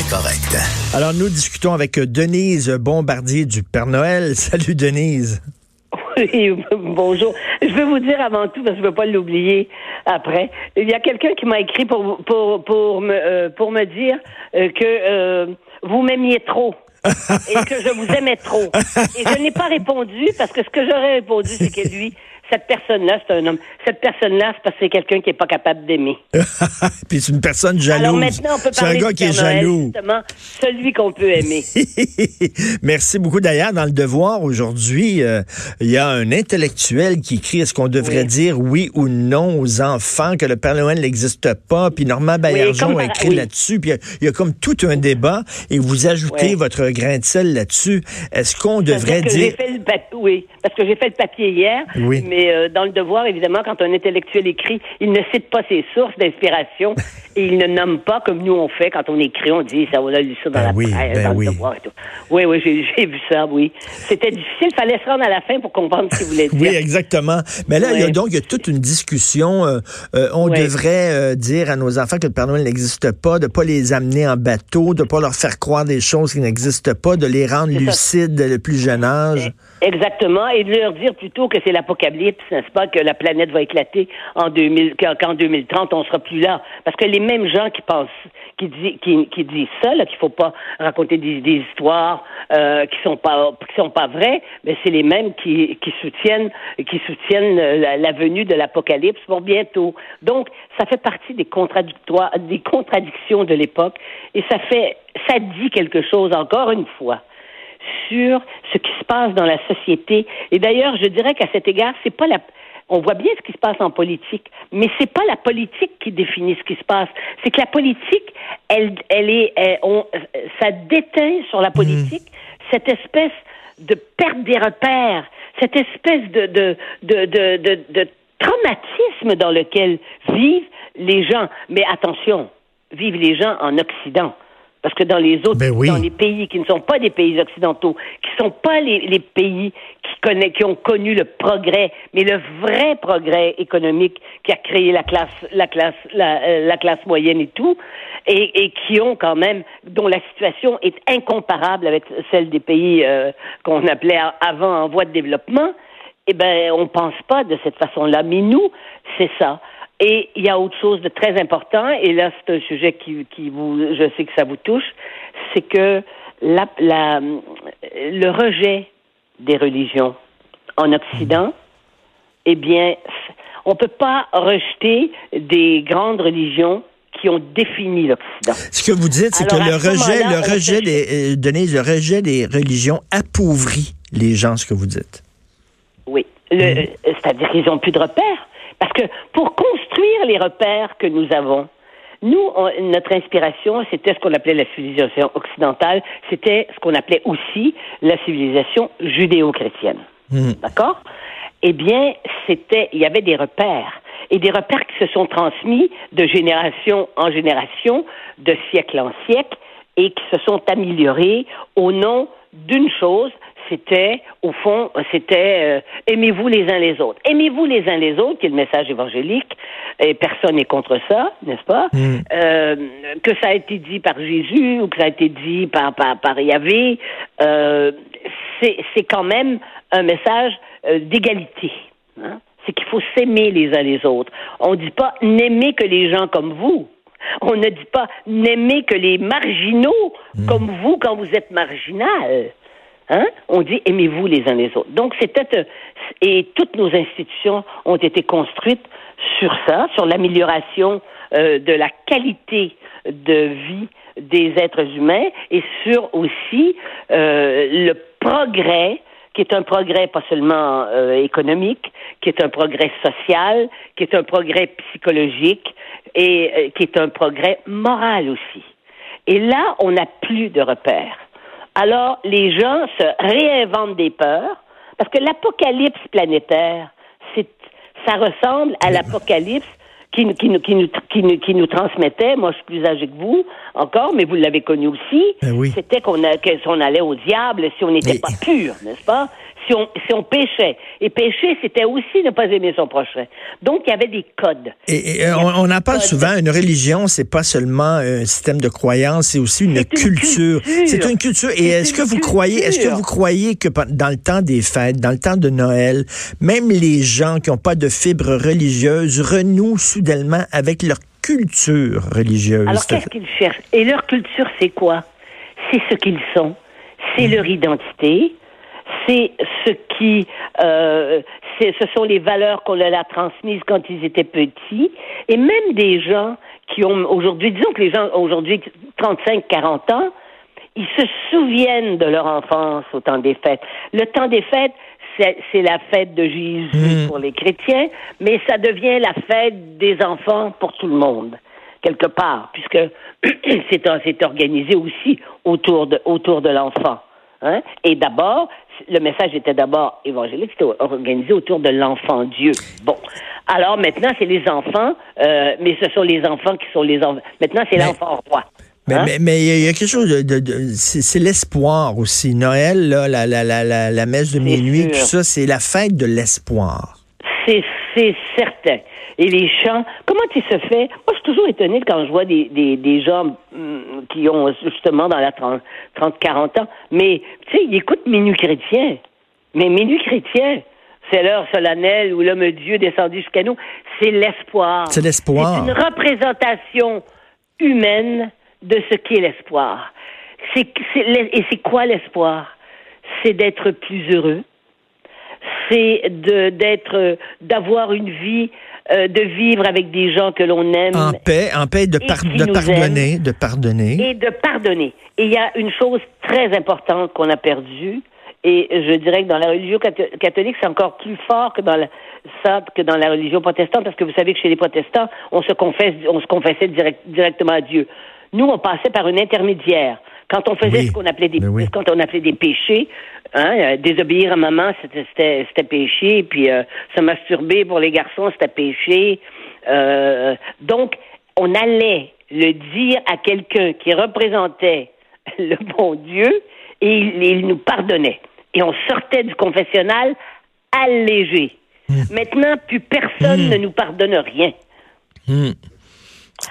incorrect. Alors, nous discutons avec Denise Bombardier du Père Noël. Salut, Denise. Oui, bonjour. Je veux vous dire avant tout, parce que je ne veux pas l'oublier après, il y a quelqu'un qui m'a écrit pour, pour, pour, me, euh, pour me dire euh, que euh, vous m'aimiez trop. et que je vous aimais trop. Et je n'ai pas répondu parce que ce que j'aurais répondu, c'est que lui, cette personne-là, c'est un homme. Cette personne-là, c'est parce que c'est quelqu'un qui n'est pas capable d'aimer. Puis c'est une personne jalouse. Alors maintenant, on peut C'est un parler gars qui est Père Noël, jaloux. justement, celui qu'on peut aimer. Merci beaucoup. D'ailleurs, dans le devoir aujourd'hui, euh, il y a un intellectuel qui écrit est-ce qu'on devrait Oui. dire oui ou non aux enfants que le Père Noël n'existe pas? Puis Normand Baillargeon comme a écrit oui. là-dessus. Puis il y a- il y, a comme tout un débat et vous ajoutez Oui. votre grain de sel là-dessus. Est-ce qu'on devrait dire fait le papier, oui, parce que j'ai fait le papier hier, Oui. Mais euh, dans le devoir, évidemment, quand un intellectuel écrit, il ne cite pas ses sources d'inspiration et il ne nomme pas comme nous on fait quand on écrit, on dit ça, on a lu ça dans Ben la oui, presse, ben dans oui. le devoir et tout. Oui, oui, j'ai vu ça, oui. C'était difficile, fallait se rendre à la fin pour comprendre ce qu'il voulait dire. Oui, exactement. Mais là, il y a donc il y a toute une discussion. euh, euh, on devrait euh, dire à nos enfants que le Père Noël n'existe pas, de pas les amener en bateau, de pas leur faire croire des choses qui n'existent pas, de les rendre lucides dès le plus jeune âge. Exactement, et de leur dire plutôt que c'est l'apocalypse, n'est-ce pas, que la planète va éclater en 2000, qu'en qu'en 2030 on sera plus là, parce que les mêmes gens qui pensent, qui disent, qui, disent ça, qu'il faut pas raconter des, histoires euh, qui sont pas, sont pas vraies, mais c'est les mêmes qui, qui soutiennent, qui soutiennent euh, la, la venue de l'apocalypse pour bientôt. Donc, ça fait partie des contradictoires, des contradictions de l'époque, et ça fait, ça dit quelque chose encore une fois sur ce qui se passe dans la société. Et d'ailleurs, je dirais qu'à cet égard, c'est pas la on voit bien ce qui se passe en politique, mais c'est pas la politique qui définit ce qui se passe. C'est que la politique, elle, elle est, elle- on, ça déteint sur la politique cette espèce de perte des repères, cette espèce de, de, de, de, de, de traumatisme dans lequel vivent les gens. Mais attention, vivent les gens en Occident. Parce que dans les autres, Ben oui. dans les pays qui ne sont pas des pays occidentaux, qui ne sont pas les, les pays qui, connaissent, qui ont connu le progrès, mais le vrai progrès économique qui a créé la classe, la classe, la, euh, la classe moyenne et tout, et, et qui ont quand même, dont la situation est incomparable avec celle des pays euh, qu'on appelait avant en voie de développement, eh ben, on pense pas de cette façon-là. Mais nous, c'est ça. Et il y a autre chose de très important, et là, c'est un sujet qui, qui vous, je sais que ça vous touche, c'est que la, la, le rejet des religions en Occident, eh bien, on peut pas rejeter des grandes religions qui ont défini l'Occident. Ce que vous dites, c'est que le rejet, le rejet des, euh, Denise, le rejet des religions appauvrit les gens, ce que vous dites. Oui. Le- C'est-à-dire qu'ils n'ont plus de repères. Parce que pour les repères que nous avons, nous, on- notre inspiration, c'était ce qu'on appelait la civilisation occidentale, c'était ce qu'on appelait aussi la civilisation judéo-chrétienne. D'accord? Eh bien, c'était, il y avait des repères. Et des repères qui se sont transmis de génération en génération, de siècle en siècle, et qui se sont améliorés au nom d'une chose, c'était, au fond, c'était euh, aimez-vous les uns les autres. Aimez-vous les uns les autres, qui est le message évangélique, et personne n'est contre ça, n'est-ce pas? Euh, que ça a été dit par Jésus ou que ça a été dit par, par, par Yahvé, euh, c'est c'est quand même un message d'égalité. hein. C'est qu'il faut s'aimer les uns les autres. On ne dit pas n'aimer que les gens comme vous. On ne dit pas n'aimer que les marginaux comme vous quand vous êtes marginal. Hein? On dit aimez-vous les uns les autres. Donc c'était euh, et toutes nos institutions ont été construites sur ça, sur l'amélioration euh, de la qualité de vie des êtres humains et sur aussi euh, le progrès qui est un progrès pas seulement euh, économique, qui est un progrès social, qui est un progrès psychologique et euh, qui est un progrès moral aussi. Et là, on n'a plus de repères. Alors, les gens se réinventent des peurs, parce que l'apocalypse planétaire, c'est, ça ressemble à l'apocalypse qui, nous- qui, nous, qui, nous, qui, nous, qui nous transmettait, moi je suis plus âgé que vous encore, mais vous l'avez connu aussi, Ben oui. c'était qu'on a, qu'on allait au diable si on n'était Mais- pas pur, n'est-ce pas? Si on, si on péchait. Et pécher, c'était aussi ne pas aimer son prochain. Donc, il y avait des codes. Et, on, en parle souvent, une religion, c'est pas seulement un système de croyance, c'est aussi une culture. C'est une culture. Et est-ce que vous croyez, est-ce que vous croyez que dans le temps des fêtes, dans le temps de Noël, même les gens qui n'ont pas de fibre religieuse renouent soudainement avec leur culture religieuse? Alors, qu'est-ce qu'ils cherchent? Et leur culture, c'est quoi? C'est ce qu'ils sont. C'est leur identité c'est ce qui, euh, ce sont les valeurs qu'on leur a transmises quand ils étaient petits, et même des gens qui ont aujourd'hui, disons que les gens aujourd'hui 35, 40 ans, ils se souviennent de leur enfance au temps des fêtes. Le temps des fêtes, c'est la fête de Jésus hmm. pour les chrétiens, mais ça devient la fête des enfants pour tout le monde quelque part, puisque c'est organisé aussi autour de, autour de l'enfant. Hein? Et d'abord, le message était d'abord évangélique, c'était organisé autour de l'enfant Dieu. Bon. Alors maintenant, c'est les enfants, euh, mais ce sont les enfants qui sont les enfants. Maintenant, c'est l'enfant roi. Hein? Mais, mais, il y, a quelque chose de, c'est l'espoir aussi. Noël, là, la, la, la, la, messe de minuit, tout ça, c'est la fête de l'espoir. C'est certain et les chants. Comment tu se fait? Moi, je suis toujours étonnée quand je vois des, des, des gens hum, qui ont justement dans la 30, 40 ans, mais tu sais, ils écoutent Minuit chrétien. Mais Minuit chrétien, c'est l'heure solennelle où l'homme Dieu descendu jusqu'à nous. C'est l'espoir. C'est l'espoir. C'est une représentation humaine de ce qu'est l'espoir. C'est, et c'est quoi l'espoir? C'est d'être plus heureux. C'est de, d'être, d'avoir une vie euh, de vivre avec des gens que l'on aime. En paix, en paix, de, de pardonner, de pardonner. Et de pardonner. Et il y a une chose très importante qu'on a perdue, et je dirais que dans la religion catholique, c'est encore plus fort que dans la, ça que dans la religion protestante, parce que vous savez que chez les protestants, on se confesse, on se confessait directement à Dieu. Nous, on passait par une intermédiaire. Quand on faisait ce qu'on appelait des, quand on appelait des péchés, hein, euh, désobéir à maman, c'était, c'était péché, puis euh, se masturber pour les garçons, c'était péché. Euh, donc, on allait le dire à quelqu'un qui représentait le bon Dieu et il, nous pardonnait. Et on sortait du confessionnal allégé. Hmm. Maintenant, plus personne hmm. ne nous pardonne rien. Hmm.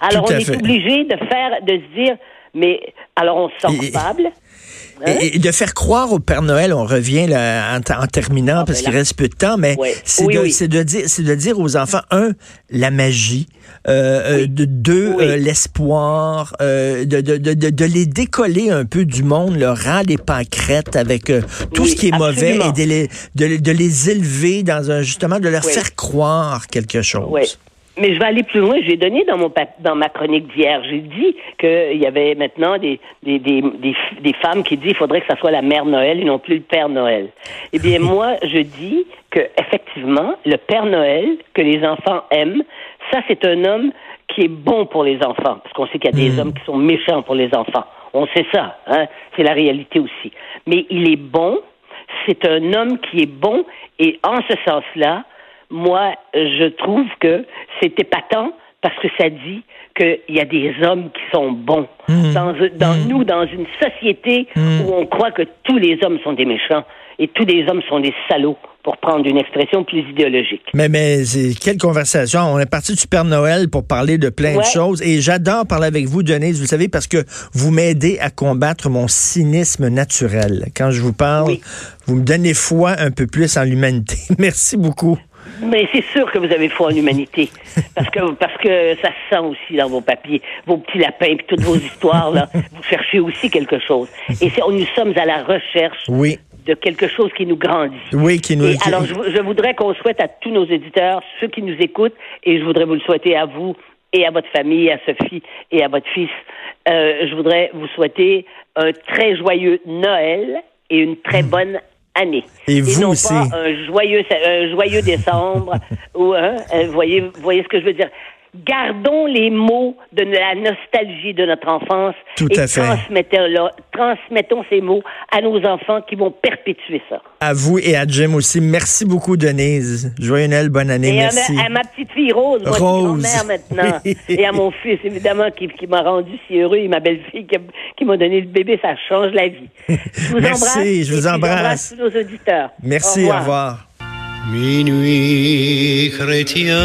Alors, on est obligé de faire, de se dire, mais alors on se sent coupable. Hein? Et, de faire croire au Père Noël, on revient là, en, terminant ah, parce ben qu'il reste peu de temps, mais c'est de, de, dire, c'est de dire aux enfants un la magie, euh, euh de deux euh, l'espoir, euh, de, de, de, de, les décoller un peu du monde, leur rendre des pâquerettes avec euh, tout ce qui est mauvais et de les, de, les élever dans un justement de leur faire croire quelque chose. Mais je vais aller plus loin. J'ai donné dans mon dans ma chronique d'hier, j'ai dit qu'il y avait maintenant des, des, des, des, femmes qui disent qu'il faudrait que ça soit la mère Noël et non plus le Père Noël. Eh bien, moi, je dis que effectivement, le Père Noël que les enfants aiment, ça c'est un homme qui est bon pour les enfants, parce qu'on sait qu'il y a des hmm. hommes qui sont méchants pour les enfants. On sait ça, hein? C'est la réalité aussi. Mais il est bon. C'est un homme qui est bon et en ce sens-là, moi, je trouve que c'est épatant parce que ça dit qu'il y a des hommes qui sont bons. Mmh. Dans, mmh. nous, dans une société mmh. où on croit que tous les hommes sont des méchants et tous les hommes sont des salauds, pour prendre une expression plus idéologique. Mais, mais quelle conversation. On est parti du Père Noël pour parler de plein de choses. Et j'adore parler avec vous, Denise, vous savez, parce que vous m'aidez à combattre mon cynisme naturel. Quand je vous parle, vous me donnez foi un peu plus en l'humanité. Merci beaucoup. Mais c'est sûr que vous avez foi en l'humanité. Parce que, parce que ça se sent aussi dans vos papiers, vos petits lapins, et toutes vos histoires, là. Vous cherchez aussi quelque chose. Et nous sommes à la recherche de quelque chose qui nous grandit. Oui, qui nous. alors, je, voudrais qu'on souhaite à tous nos éditeurs, ceux qui nous écoutent, et je voudrais vous le souhaiter à vous et à votre famille, à Sophie et à votre fils. Euh, je voudrais vous souhaiter un très joyeux Noël et une très hmm. bonne année. Et, vous non aussi. Pas un joyeux, un joyeux décembre ou hein, voyez, voyez ce que je veux dire. Gardons les mots de la nostalgie de notre enfance Tout et à fait. Transmettons, transmettons ces mots à nos enfants qui vont perpétuer ça. À vous et à Jim aussi. Merci beaucoup, Denise. Joyeux Noël, bonne année. Et merci. À, ma, petite fille Rose, moi, Rose. mère maintenant. Et à mon fils, évidemment, qui, qui m'a rendu si heureux, et ma belle-fille qui, qui m'a donné le bébé, ça change la vie. Je vous Merci, embrasse. je vous embrasse. tous nos auditeurs. Merci, au au revoir. revoir. Minuit chrétien,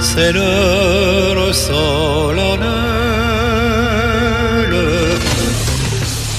c'est l'heure solennelle